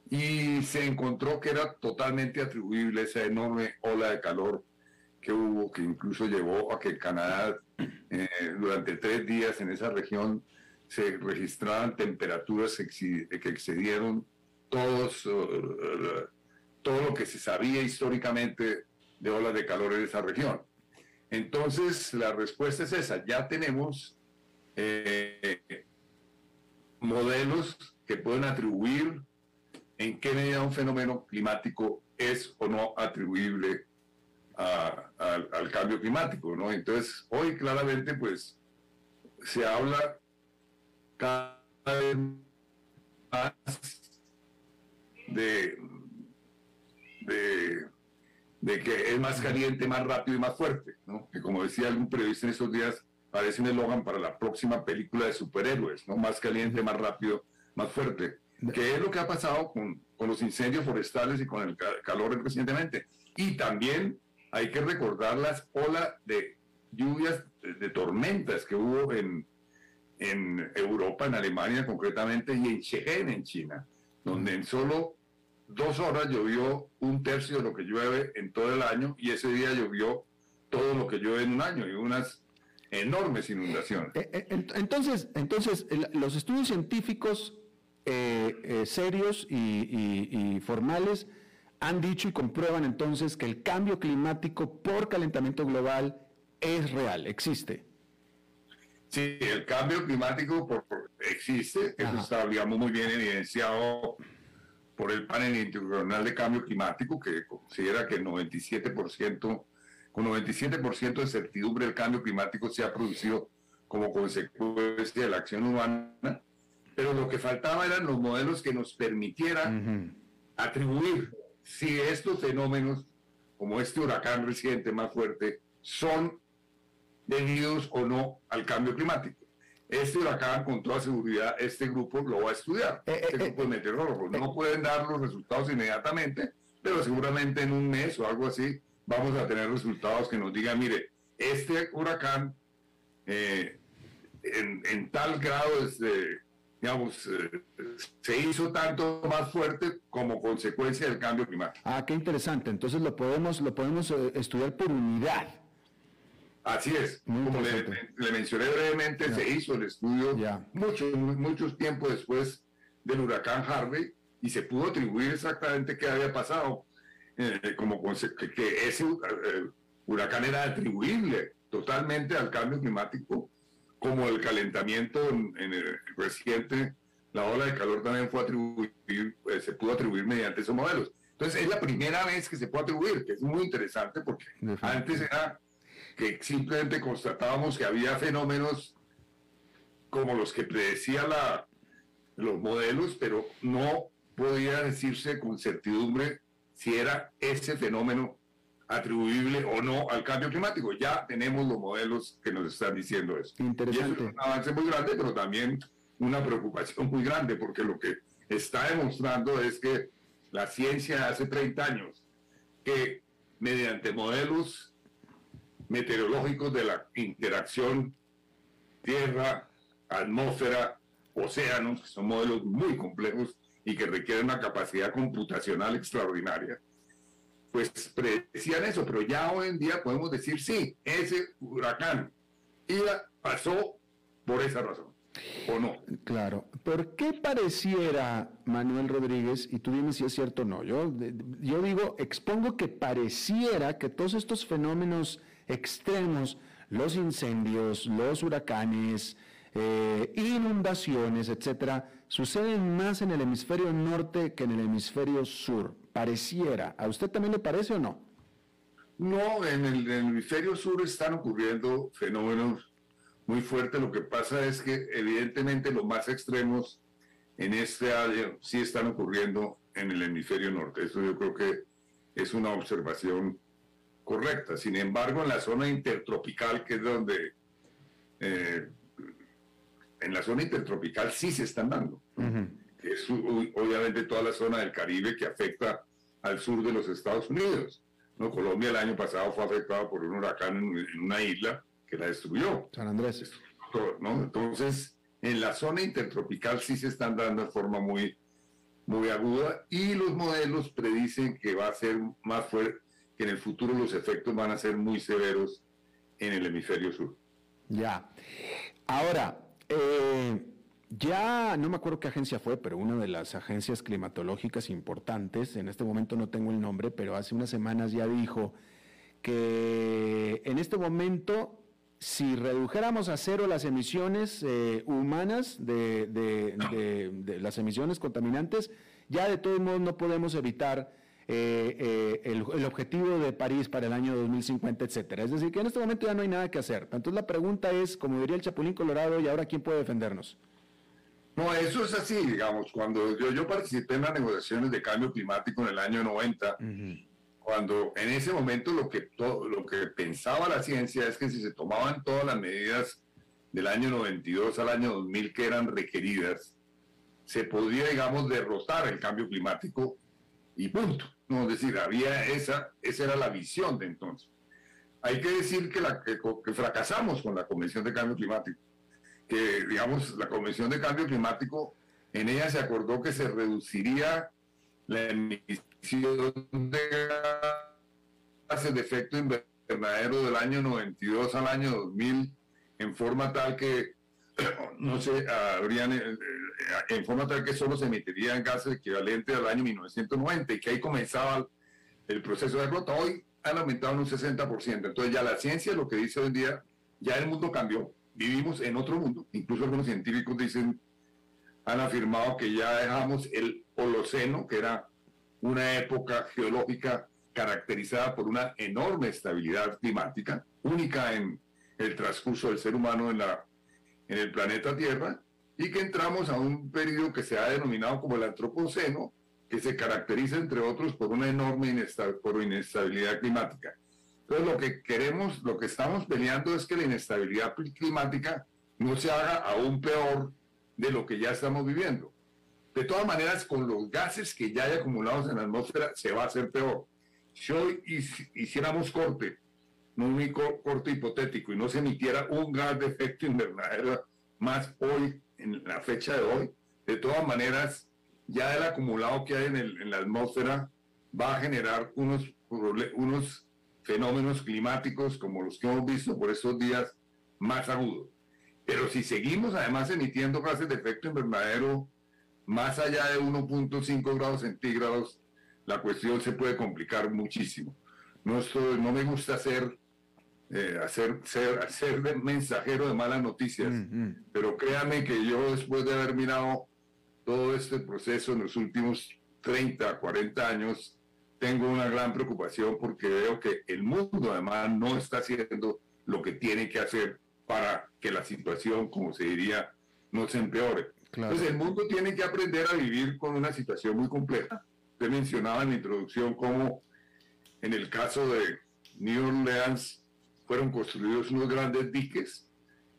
Y se encontró que era totalmente atribuible esa enorme ola de calor que hubo, que incluso llevó a que Canadá eh, durante tres días en esa región se registraban temperaturas que excedieron todos, uh, todo lo que se sabía históricamente de olas de calor en esa región. Entonces, la respuesta es esa. Ya tenemos eh, modelos que pueden atribuir en qué medida un fenómeno climático es o no atribuible al cambio climático, ¿no? Entonces, hoy claramente, pues, se habla cada vez más de, de, que es más caliente, más rápido y más fuerte, ¿no? Que como decía algún periodista en estos días, parece un eslogan para la próxima película de superhéroes, ¿no? Más caliente, más rápido, más fuerte. Que es lo que ha pasado con, con los incendios forestales y con el calor recientemente. Y también hay que recordar las olas de lluvias, de, tormentas que hubo en, en Europa, en Alemania concretamente, y en Shenzhen, en China, donde en solo dos horas llovió un tercio de lo que llueve en todo el año y ese día llovió todo lo que llueve en un año y unas enormes inundaciones. Eh, eh, entonces, entonces los estudios científicos eh, serios y formales han dicho y comprueban entonces que el cambio climático por calentamiento global es real, existe. Sí, el cambio climático existe, eso está, digamos, muy bien evidenciado por el panel internacional de cambio climático, que considera que el 97%, con 97% de certidumbre el cambio climático se ha producido como consecuencia de la acción humana, pero lo que faltaba eran los modelos que nos permitieran atribuir si estos fenómenos, como este huracán reciente más fuerte, son debidos o no al cambio climático. Este huracán, con toda seguridad, este grupo lo va a estudiar. Eh, este eh, grupo de meteorólogos no pueden dar los resultados inmediatamente, pero seguramente en un mes o algo así vamos a tener resultados que nos digan, mire, este huracán eh, en, en, tal grado de, digamos, eh, se hizo tanto más fuerte como consecuencia del cambio climático. Ah, qué interesante. Entonces lo podemos, lo podemos eh, estudiar por unidad. Así es. como le, mencioné brevemente, se hizo el estudio muchos mucho tiempo después del huracán Harvey y se pudo atribuir exactamente qué había pasado, eh, como que, ese huracán era atribuible totalmente al cambio climático como el calentamiento en, el reciente, la ola de calor también fue atribuir, eh, se pudo atribuir mediante esos modelos. Entonces es la primera vez que se puede atribuir, que es muy interesante porque antes era que simplemente constatábamos que había fenómenos como los que predecía la, los modelos, pero no podía decirse con certidumbre si era ese fenómeno atribuible o no al cambio climático. Ya tenemos los modelos que nos están diciendo eso. Interesante. Y es un avance muy grande, pero también una preocupación muy grande, porque lo que está demostrando es que la ciencia hace 30 años, que mediante modelos meteorológicos de la interacción tierra, atmósfera, océanos, que son modelos muy complejos y que requieren una capacidad computacional extraordinaria, pues predecían eso, pero ya hoy en día podemos decir, sí, ese huracán iba, pasó por esa razón, ¿o no? Claro. ¿Por qué pareciera, Manuel Rodríguez, y tú dime si es cierto o no, yo, yo digo, expongo que pareciera que todos estos fenómenos extremos, los incendios, los huracanes, eh, inundaciones, etcétera, suceden más en el hemisferio norte que en el hemisferio sur. Pareciera. ¿A usted también le parece o no? No, en el, hemisferio sur están ocurriendo fenómenos muy fuertes. Lo que pasa es que evidentemente los más extremos en este área sí están ocurriendo en el hemisferio norte. Eso yo creo que es una observación correcta. Sin embargo, en la zona intertropical, que es donde eh, en la zona intertropical sí se están dando. Es obviamente toda la zona del Caribe que afecta al sur de los Estados Unidos. ¿no? Colombia el año pasado fue afectada por un huracán en, una isla que la destruyó. San Andrés. ¿no? Entonces, en la zona intertropical sí se están dando de forma muy, muy aguda y los modelos predicen que va a ser más fuerte, que en el futuro los efectos van a ser muy severos en el hemisferio sur. Ya. Ahora, eh, ya no me acuerdo qué agencia fue, pero una de las agencias climatológicas importantes, en este momento no tengo el nombre, pero hace unas semanas ya dijo que en este momento, si redujéramos a cero las emisiones eh, humanas de, de, las emisiones contaminantes, ya de todos modos no podemos evitar eh, eh, el, objetivo de París para el año 2050, etcétera. Es decir, que en este momento ya no hay nada que hacer. Entonces la pregunta es, como diría el Chapulín Colorado, ¿y ahora quién puede defendernos? No, eso es así, digamos, cuando yo, yo participé en las negociaciones de cambio climático en el año 90, cuando en ese momento lo que, lo que pensaba la ciencia es que si se tomaban todas las medidas del año 92 al año 2000 que eran requeridas, se podría, digamos, derrotar el cambio climático y punto. No, es decir, había esa, esa era la visión de entonces. Hay que decir que, fracasamos con la Convención de Cambio Climático, que digamos, la Convención de Cambio Climático, en ella se acordó que se reduciría la emisión de gases de efecto invernadero del año 92 al año 2000 en forma tal que *coughs* no se habrían, eh, eh, en forma tal que solo se emitirían gases equivalentes al año 1990 y que ahí comenzaba el proceso de flota. Hoy han aumentado en un 60%. Entonces ya la ciencia lo que dice hoy en día, ya el mundo cambió. Vivimos en otro mundo. Incluso algunos científicos dicen, han afirmado que ya dejamos el Holoceno, que era una época geológica caracterizada por una enorme estabilidad climática, única en el transcurso del ser humano en la en el planeta Tierra y que entramos a un periodo que se ha denominado como el antropoceno, que se caracteriza entre otros por una enorme inestabilidad climática. Entonces lo que queremos, lo que estamos peleando es que la inestabilidad climática no se haga aún peor de lo que ya estamos viviendo. De todas maneras, con los gases que ya hay acumulados en la atmósfera, se va a hacer peor. Si hoy hiciéramos corte un único corte hipotético y no se emitiera un gas de efecto invernadero más hoy, en la fecha de hoy, de todas maneras, ya el acumulado que hay en, en la atmósfera va a generar unos, unos fenómenos climáticos como los que hemos visto por estos días más agudos. Pero si seguimos además emitiendo gases de efecto invernadero más allá de 1.5 grados centígrados, la cuestión se puede complicar muchísimo. No, estoy, no me gusta ser eh, hacer, ser, ser mensajero de malas noticias. Mm, mm. Pero créame que yo después de haber mirado todo este proceso en los últimos 30, 40 años, tengo una gran preocupación porque veo que el mundo además no está haciendo lo que tiene que hacer para que la situación, como se diría, no se empeore. Entonces el mundo tiene que aprender a vivir con una situación muy compleja. Usted mencionaba en la introducción cómo en el caso de New Orleans fueron construidos unos grandes diques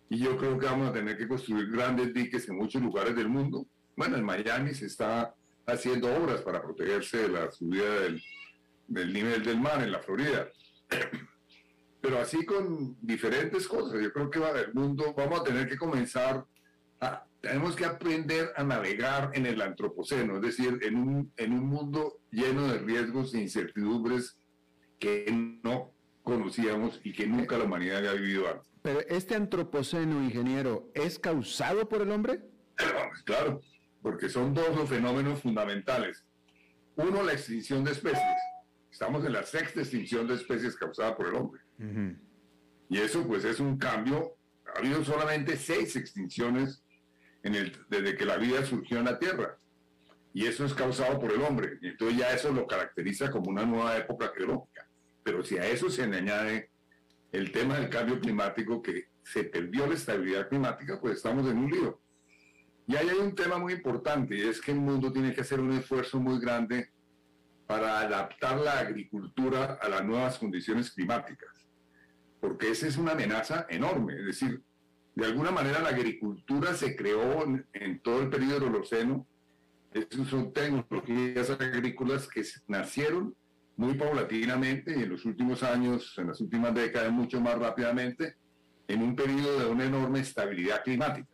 y yo creo que vamos a tener que construir grandes diques en muchos lugares del mundo. Bueno, en Miami se está haciendo obras para protegerse de la subida del, del nivel del mar en la Florida. *clears throat* Pero así con diferentes cosas. Yo creo que va, el mundo vamos a tener que comenzar a, tenemos que aprender a navegar en el antropoceno, es decir, en un, en un mundo lleno de riesgos e incertidumbres que no conocíamos y que nunca la humanidad había vivido antes. Pero este antropoceno, ingeniero, ¿es causado por el hombre? *coughs* Claro, porque son dos los fenómenos fundamentales. Uno, la extinción de especies. Estamos en la sexta extinción de especies causada por el hombre. Y eso pues es un cambio. Ha habido solamente seis extinciones en el, desde que la vida surgió en la Tierra. Y eso es causado por el hombre. Entonces ya eso lo caracteriza como una nueva época geológica. Pero si a eso se le añade el tema del cambio climático, que se perdió la estabilidad climática, pues estamos en un lío. Y ahí hay un tema muy importante, y es que el mundo tiene que hacer un esfuerzo muy grande para adaptar la agricultura a las nuevas condiciones climáticas, porque esa es una amenaza enorme. Es decir, de alguna manera la agricultura se creó en, todo el periodo del Holoceno. Estas son tecnologías agrícolas que nacieron muy paulatinamente y en los últimos años, en las últimas décadas, mucho más rápidamente, en un periodo de una enorme estabilidad climática.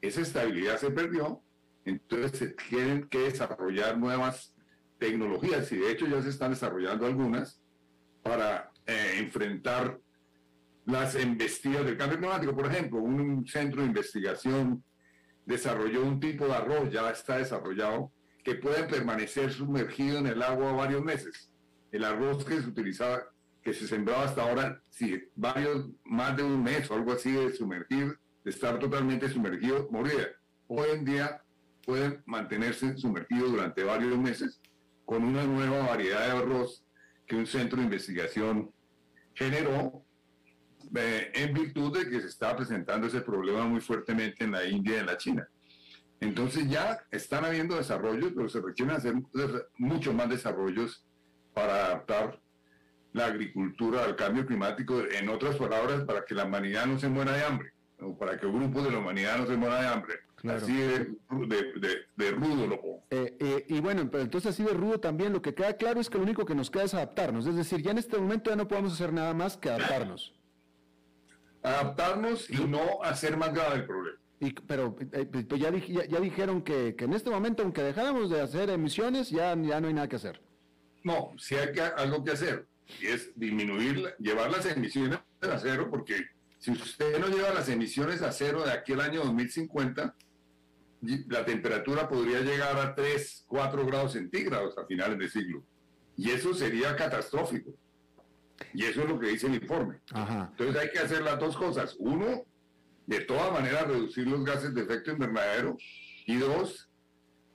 Esa estabilidad se perdió, entonces se tienen que desarrollar nuevas tecnologías y de hecho ya se están desarrollando algunas para eh, enfrentar las embestidas del cambio climático. Por ejemplo, un centro de investigación desarrolló un tipo de arroz, ya está desarrollado, que puede permanecer sumergido en el agua varios meses. El arroz que se utilizaba, que se sembraba hasta ahora, si varios, más de un mes o algo así de sumergir, de estar totalmente sumergido, moría. Hoy en día pueden mantenerse sumergidos durante varios meses con una nueva variedad de arroz que un centro de investigación generó eh, en virtud de que se está presentando ese problema muy fuertemente en la India y en la China. Entonces ya están habiendo desarrollos, pero se requieren hacer muchos más desarrollos para adaptar la agricultura al cambio climático, en otras palabras, para que la humanidad no se muera de hambre, o para que un grupo de la humanidad no se muera de hambre. Así de, de, rudo lo pongo. Eh, eh, y bueno, pero entonces así de rudo también, lo que queda claro es que lo único que nos queda es adaptarnos. Es decir, ya en este momento ya no podemos hacer nada más que adaptarnos. Adaptarnos y no hacer más grave el problema. Y, pero eh, pues ya, ya, dijeron que, en este momento, aunque dejáramos de hacer emisiones, ya, ya no hay nada que hacer. No, sí hay que, algo que hacer, y es disminuir, llevar las emisiones a cero, porque si usted no lleva las emisiones a cero de aquí al año 2050, la temperatura podría llegar a 3, 4 grados centígrados a finales de siglo. Y eso sería catastrófico. Y eso es lo que dice el informe. Entonces hay que hacer las dos cosas. Uno, de todas maneras reducir los gases de efecto invernadero. Y dos,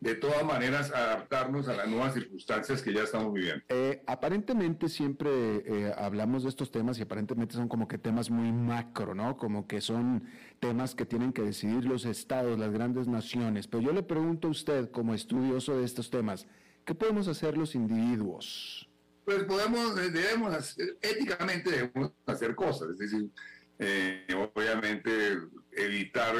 de todas maneras adaptarnos a las nuevas circunstancias que ya estamos viviendo. Eh, aparentemente siempre eh, hablamos de estos temas y aparentemente son como que temas muy macro, ¿no? Como que son temas que tienen que decidir los estados, las grandes naciones. Pero yo le pregunto a usted, como estudioso de estos temas, ¿qué podemos hacer los individuos? Pues podemos, eh, debemos, hacer, éticamente debemos hacer cosas, es decir, obviamente evitar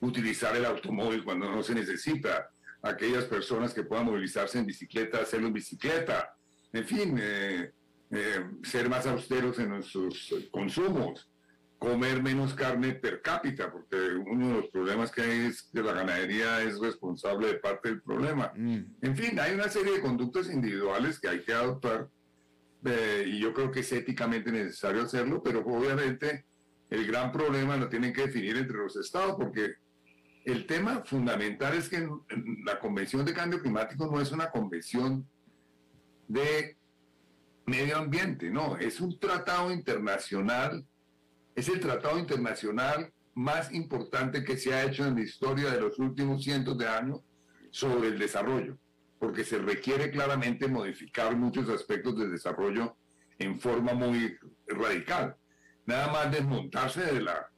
utilizar el automóvil cuando no se necesita, aquellas personas que puedan movilizarse en bicicleta, hacerlo en bicicleta, en fin, eh, eh, ser más austeros en nuestros consumos, comer menos carne per cápita, porque uno de los problemas que hay es que la ganadería es responsable de parte del problema. Mm. En fin, hay una serie de conductas individuales que hay que adoptar eh, y yo creo que es éticamente necesario hacerlo, pero obviamente el gran problema lo tienen que definir entre los estados, porque el tema fundamental es que la Convención de Cambio Climático no es una convención de medio ambiente, no, es un tratado internacional, es el tratado internacional más importante que se ha hecho en la historia de los últimos cientos de años sobre el desarrollo, porque se requiere claramente modificar muchos aspectos del desarrollo en forma muy radical. Nada más desmontarse de la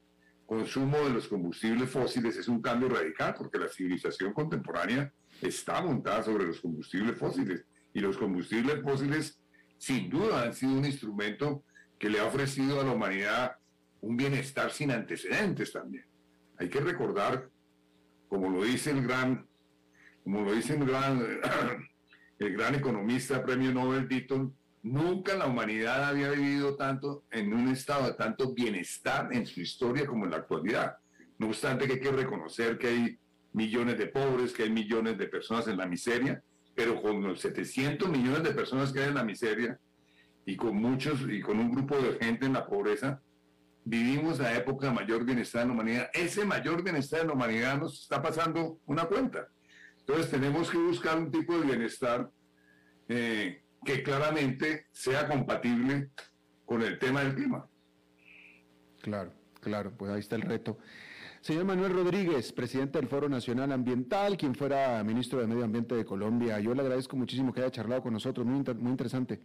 consumo de los combustibles fósiles es un cambio radical porque la civilización contemporánea está montada sobre los combustibles fósiles y los combustibles fósiles sin duda han sido un instrumento que le ha ofrecido a la humanidad un bienestar sin antecedentes también. Hay que recordar, como lo dice el gran, como lo dice el gran, *coughs* el gran economista premio Nobel Ditton, Nunca la humanidad había vivido tanto en un estado de tanto bienestar en su historia como en la actualidad. No obstante que hay que reconocer que hay millones de pobres, que hay millones de personas en la miseria, pero con los 700 millones de personas que hay en la miseria y con muchos y con un grupo de gente en la pobreza, vivimos la época de mayor bienestar en la humanidad. Ese mayor bienestar en la humanidad nos está pasando una cuenta. Entonces tenemos que buscar un tipo de bienestar eh, que claramente sea compatible con el tema del clima. Claro, claro, pues ahí está el reto. Señor Manuel Rodríguez, presidente del Foro Nacional Ambiental, quien fuera ministro de Medio Ambiente de Colombia, yo le agradezco muchísimo que haya charlado con nosotros, muy, muy interesante.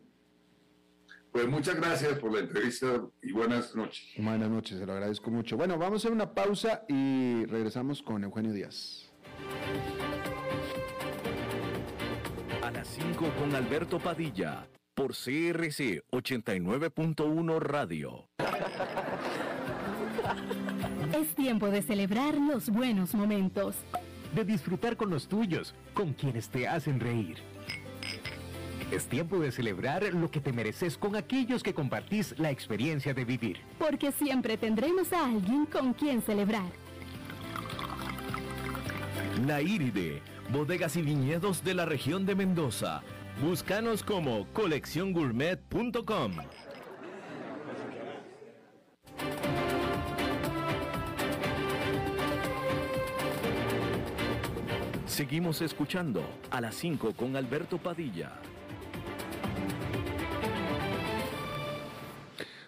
Pues muchas gracias por la entrevista y buenas noches. Buenas noches, se lo agradezco mucho. Bueno, vamos a hacer una pausa y regresamos con Eugenio Díaz. 5 con Alberto Padilla, por CRC 89.1 Radio. Es tiempo de celebrar los buenos momentos. De disfrutar con los tuyos, con quienes te hacen reír. Es tiempo de celebrar lo que te mereces con aquellos que compartís la experiencia de vivir. Porque siempre tendremos a alguien con quien celebrar. La Iride, bodegas y viñedos de la región de Mendoza. Búscanos como colecciongourmet.com. Seguimos escuchando a las 5 con Alberto Padilla.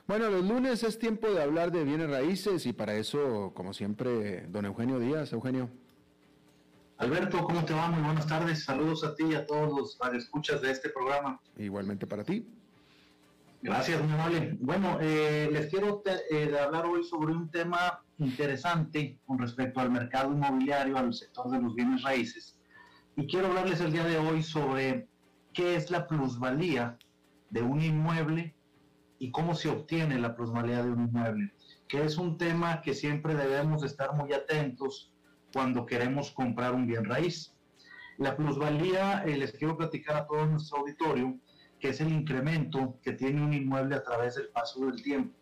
Bueno, los lunes es tiempo de hablar de bienes raíces y para eso, como siempre, don Eugenio Díaz. Eugenio. Alberto, ¿cómo te va? Muy buenas tardes. Saludos a ti y a todos los radioescuchas de este programa. Igualmente para ti. Gracias, muy amable. Bueno, eh, les quiero eh, hablar hoy sobre un tema interesante con respecto al mercado inmobiliario, al sector de los bienes raíces. Y quiero hablarles el día de hoy sobre qué es la plusvalía de un inmueble y cómo se obtiene la plusvalía de un inmueble, que es un tema que siempre debemos estar muy atentos cuando queremos comprar un bien raíz. La plusvalía, eh, les quiero platicar a todo nuestro auditorio, que es el incremento que tiene un inmueble a través del paso del tiempo.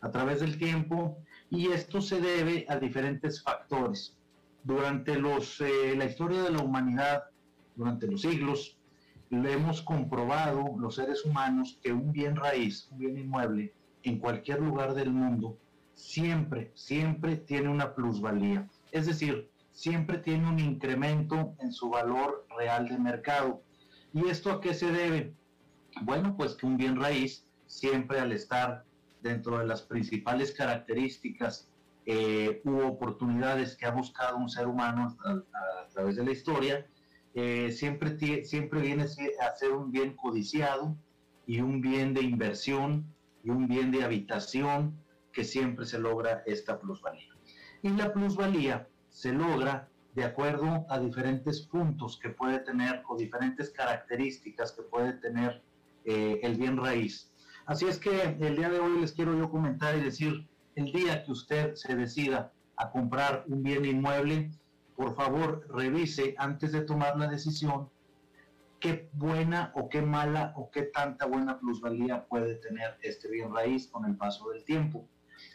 A través del tiempo, y esto se debe a diferentes factores. Durante los, eh, la historia de la humanidad, durante los siglos, lo hemos comprobado los seres humanos que un bien raíz, un bien inmueble, en cualquier lugar del mundo, siempre, siempre tiene una plusvalía. Es decir, siempre tiene un incremento en su valor real de mercado. ¿Y esto a qué se debe? Bueno, pues que un bien raíz siempre al estar dentro de las principales características eh, u oportunidades que ha buscado un ser humano a, través de la historia, eh, siempre, siempre viene a ser un bien codiciado y un bien de inversión y un bien de habitación que siempre se logra esta plusvalía. Y la plusvalía se logra de acuerdo a diferentes puntos que puede tener o diferentes características que puede tener eh, el bien raíz. Así es que el día de hoy les quiero yo comentar y decir, el día que usted se decida a comprar un bien inmueble, por favor revise antes de tomar la decisión qué buena o qué mala o qué tanta buena plusvalía puede tener este bien raíz con el paso del tiempo.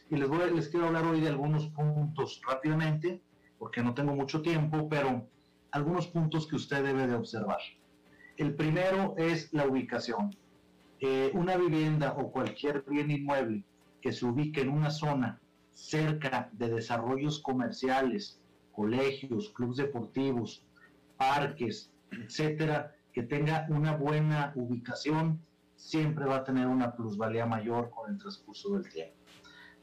Y les, voy, les quiero hablar hoy de algunos puntos rápidamente, porque no tengo mucho tiempo, pero algunos puntos que usted debe de observar. El primero es la ubicación. Eh, una vivienda o cualquier bien inmueble que se ubique en una zona cerca de desarrollos comerciales, colegios, clubes deportivos, parques, etcétera, que tenga una buena ubicación, siempre va a tener una plusvalía mayor con el transcurso del tiempo.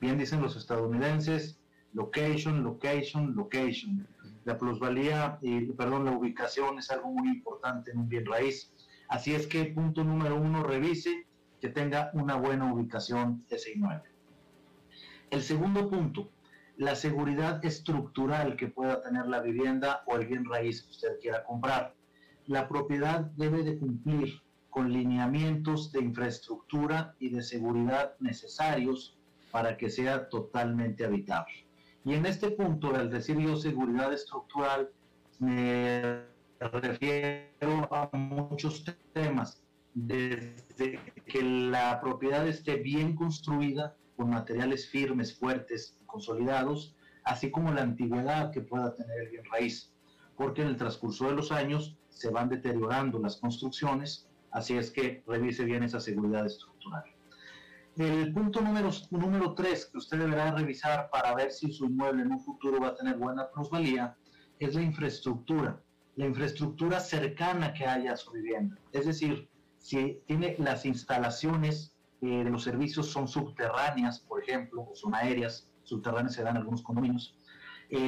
Bien dicen los estadounidenses, location, location, location. La plusvalía, y, perdón, la ubicación es algo muy importante en un bien raíz. Así es que punto número uno, revise que tenga una buena ubicación ese inmueble. El segundo punto, la seguridad estructural que pueda tener la vivienda o el bien raíz que usted quiera comprar. La propiedad debe de cumplir con lineamientos de infraestructura y de seguridad necesarios para que sea totalmente habitable. Y en este punto, al decir yo seguridad estructural, me refiero a muchos temas, desde que la propiedad esté bien construida, con materiales firmes, fuertes, consolidados, así como la antigüedad que pueda tener el bien raíz, porque en el transcurso de los años se van deteriorando las construcciones, así es que revise bien esa seguridad estructural. El punto número, número tres que usted deberá revisar para ver si su inmueble en un futuro va a tener buena plusvalía es la infraestructura la infraestructura cercana que haya a su vivienda. Es decir, si tiene las instalaciones de los servicios son subterráneas, por ejemplo, o son aéreas, subterráneas se dan en algunos condominios,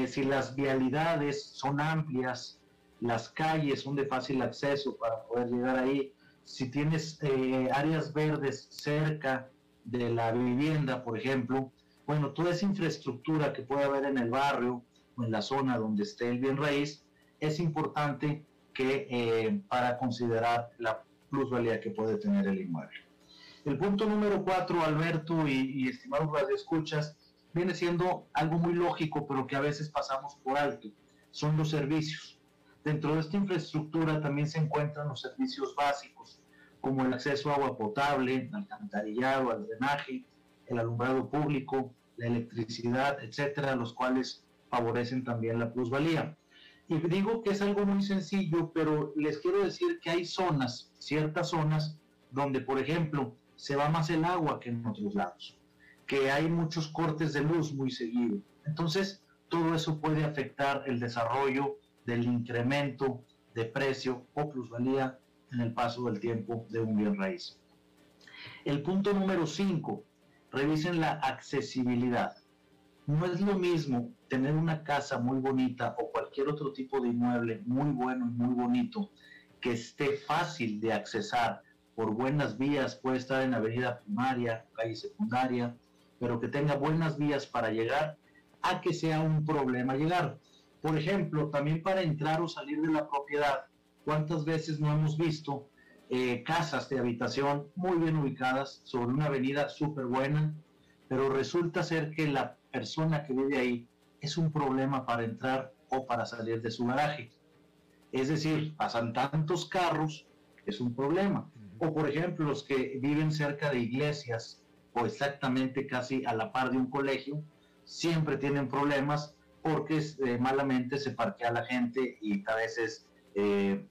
si las vialidades son amplias, las calles son de fácil acceso para poder llegar ahí, si tienes áreas verdes cerca de la vivienda, por ejemplo, bueno, toda esa infraestructura que puede haber en el barrio o en la zona donde esté el bien raíz, es importante que eh, para considerar la plusvalía que puede tener el inmueble. El punto número cuatro, Alberto y, y estimados radioescuchas, viene siendo algo muy lógico, pero que a veces pasamos por alto. Son los servicios. Dentro de esta infraestructura también se encuentran los servicios básicos, como el acceso a agua potable, alcantarillado, al drenaje, el alumbrado público, la electricidad, etcétera, los cuales favorecen también la plusvalía. Y digo que es algo muy sencillo, pero les quiero decir que hay zonas, ciertas zonas, donde, por ejemplo, se va más el agua que en otros lados, que hay muchos cortes de luz muy seguido. Entonces, todo eso puede afectar el desarrollo del incremento de precio o plusvalía en el paso del tiempo de un bien raíz. El punto número 5, revisen la accesibilidad. No es lo mismo tener una casa muy bonita o cualquier otro tipo de inmueble muy bueno y muy bonito que esté fácil de accesar por buenas vías, puede estar en avenida primaria, calle secundaria, pero que tenga buenas vías para llegar a que sea un problema llegar. Por ejemplo, también para entrar o salir de la propiedad, ¿Cuántas veces no hemos visto eh, casas de habitación muy bien ubicadas sobre una avenida súper buena, pero resulta ser que la persona que vive ahí es un problema para entrar o para salir de su garaje? Es decir, pasan tantos carros, es un problema. O por ejemplo, los que viven cerca de iglesias o exactamente casi a la par de un colegio, siempre tienen problemas porque eh, malamente se parquea la gente y a veces eh,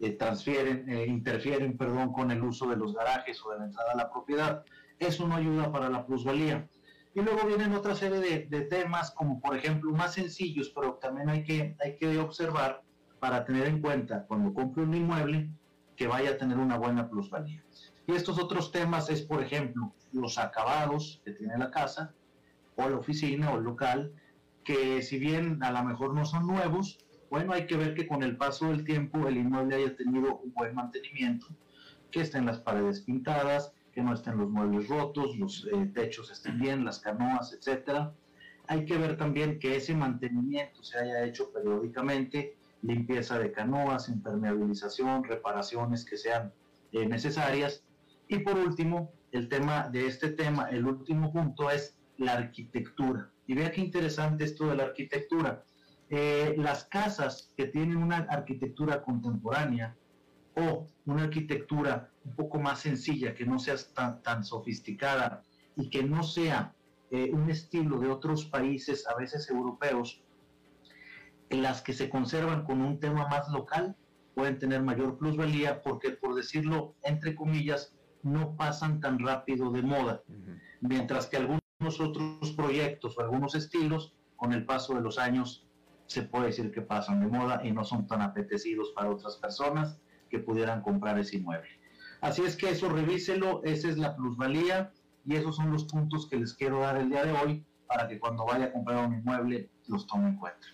eh, transfieren, eh, interfieren perdón, con el uso de los garajes o de la entrada a la propiedad. Eso no ayuda para la plusvalía. Y luego vienen otra serie de, temas como por ejemplo más sencillos, pero también hay que, hay que observar para tener en cuenta cuando compre un inmueble que vaya a tener una buena plusvalía. Y estos otros temas es, por ejemplo, los acabados que tiene la casa o la oficina o el local, que si bien a lo mejor no son nuevos, bueno, hay que ver que con el paso del tiempo el inmueble haya tenido un buen mantenimiento, que estén las paredes pintadas, que no estén los muebles rotos, los eh, techos estén bien, las canoas, etcétera. Hay que ver también que ese mantenimiento se haya hecho periódicamente, limpieza de canoas, impermeabilización, reparaciones que sean eh, necesarias. Y por último, el tema de este tema, el último punto es la arquitectura. Y vea qué interesante esto de la arquitectura eh, las casas que tienen una arquitectura contemporánea o una arquitectura un poco más sencilla, que no sea tan, tan sofisticada y que no sea eh, un estilo de otros países, a veces europeos, en las que se conservan con un tema más local, pueden tener mayor plusvalía porque, por decirlo entre comillas, no pasan tan rápido de moda, mientras que algunos otros proyectos o algunos estilos, con el paso de los años, se puede decir que pasan de moda y no son tan apetecidos para otras personas que pudieran comprar ese inmueble. Así es que eso revíselo, esa es la plusvalía y esos son los puntos que les quiero dar el día de hoy para que cuando vaya a comprar un inmueble los tome en cuenta.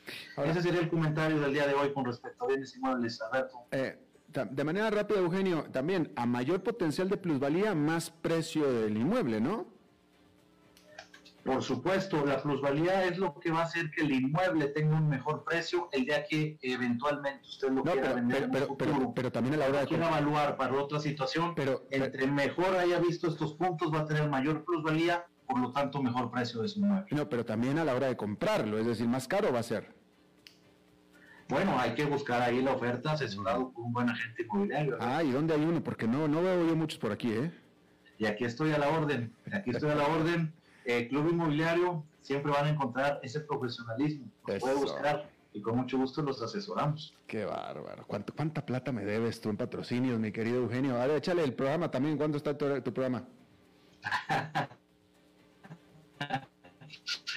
ese sería el comentario del día de hoy con respecto a bienes inmuebles, Alberto. Eh, de manera rápida, Eugenio, también a mayor potencial de plusvalía, más precio del inmueble, ¿no? Por supuesto, la plusvalía es lo que va a hacer que el inmueble tenga un mejor precio el día que eventualmente usted lo quiera vender pero, en futuro. Pero, también a la hora de quiera evaluar para otra situación, pero entre mejor haya visto estos puntos va a tener mayor plusvalía, por lo tanto mejor precio de su inmueble. No, pero también a la hora de comprarlo, es decir, más caro va a ser. Bueno, hay que buscar ahí la oferta asesorado por un buen agente inmobiliario. Ah, ¿y dónde hay uno? Porque no, no veo yo muchos por aquí, ¿eh? Y aquí estoy a la orden, aquí estoy a la orden eh, Club Inmobiliario siempre van a encontrar ese profesionalismo. puede buscar y con mucho gusto los asesoramos. Qué bárbaro. ¿Cuánto, ¿Cuánta plata me debes tú en patrocinios, mi querido Eugenio? A ver, échale el programa también. ¿Cuándo está tu, programa? *laughs*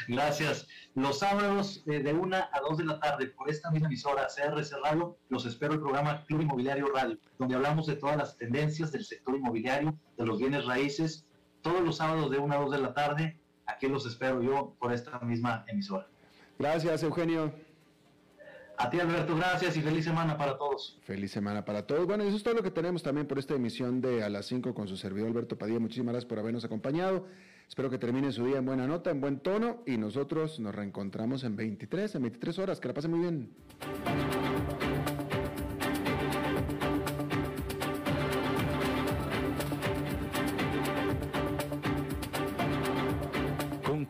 Gracias. Los sábados eh, de una a dos de la tarde por esta misma emisora CR Radio, los espero el programa Club Inmobiliario Radio, donde hablamos de todas las tendencias del sector inmobiliario, de los bienes raíces todos los sábados de 1 a 2 de la tarde. Aquí los espero yo por esta misma emisora. Gracias, Eugenio. A ti, Alberto, gracias y feliz semana para todos. Feliz semana para todos. Bueno, eso es todo lo que tenemos también por esta emisión de A las 5 con su servidor Alberto Padilla. Muchísimas gracias por habernos acompañado. Espero que termine su día en buena nota, en buen tono y nosotros nos reencontramos en 23, en 23 horas. Que la pasen muy bien.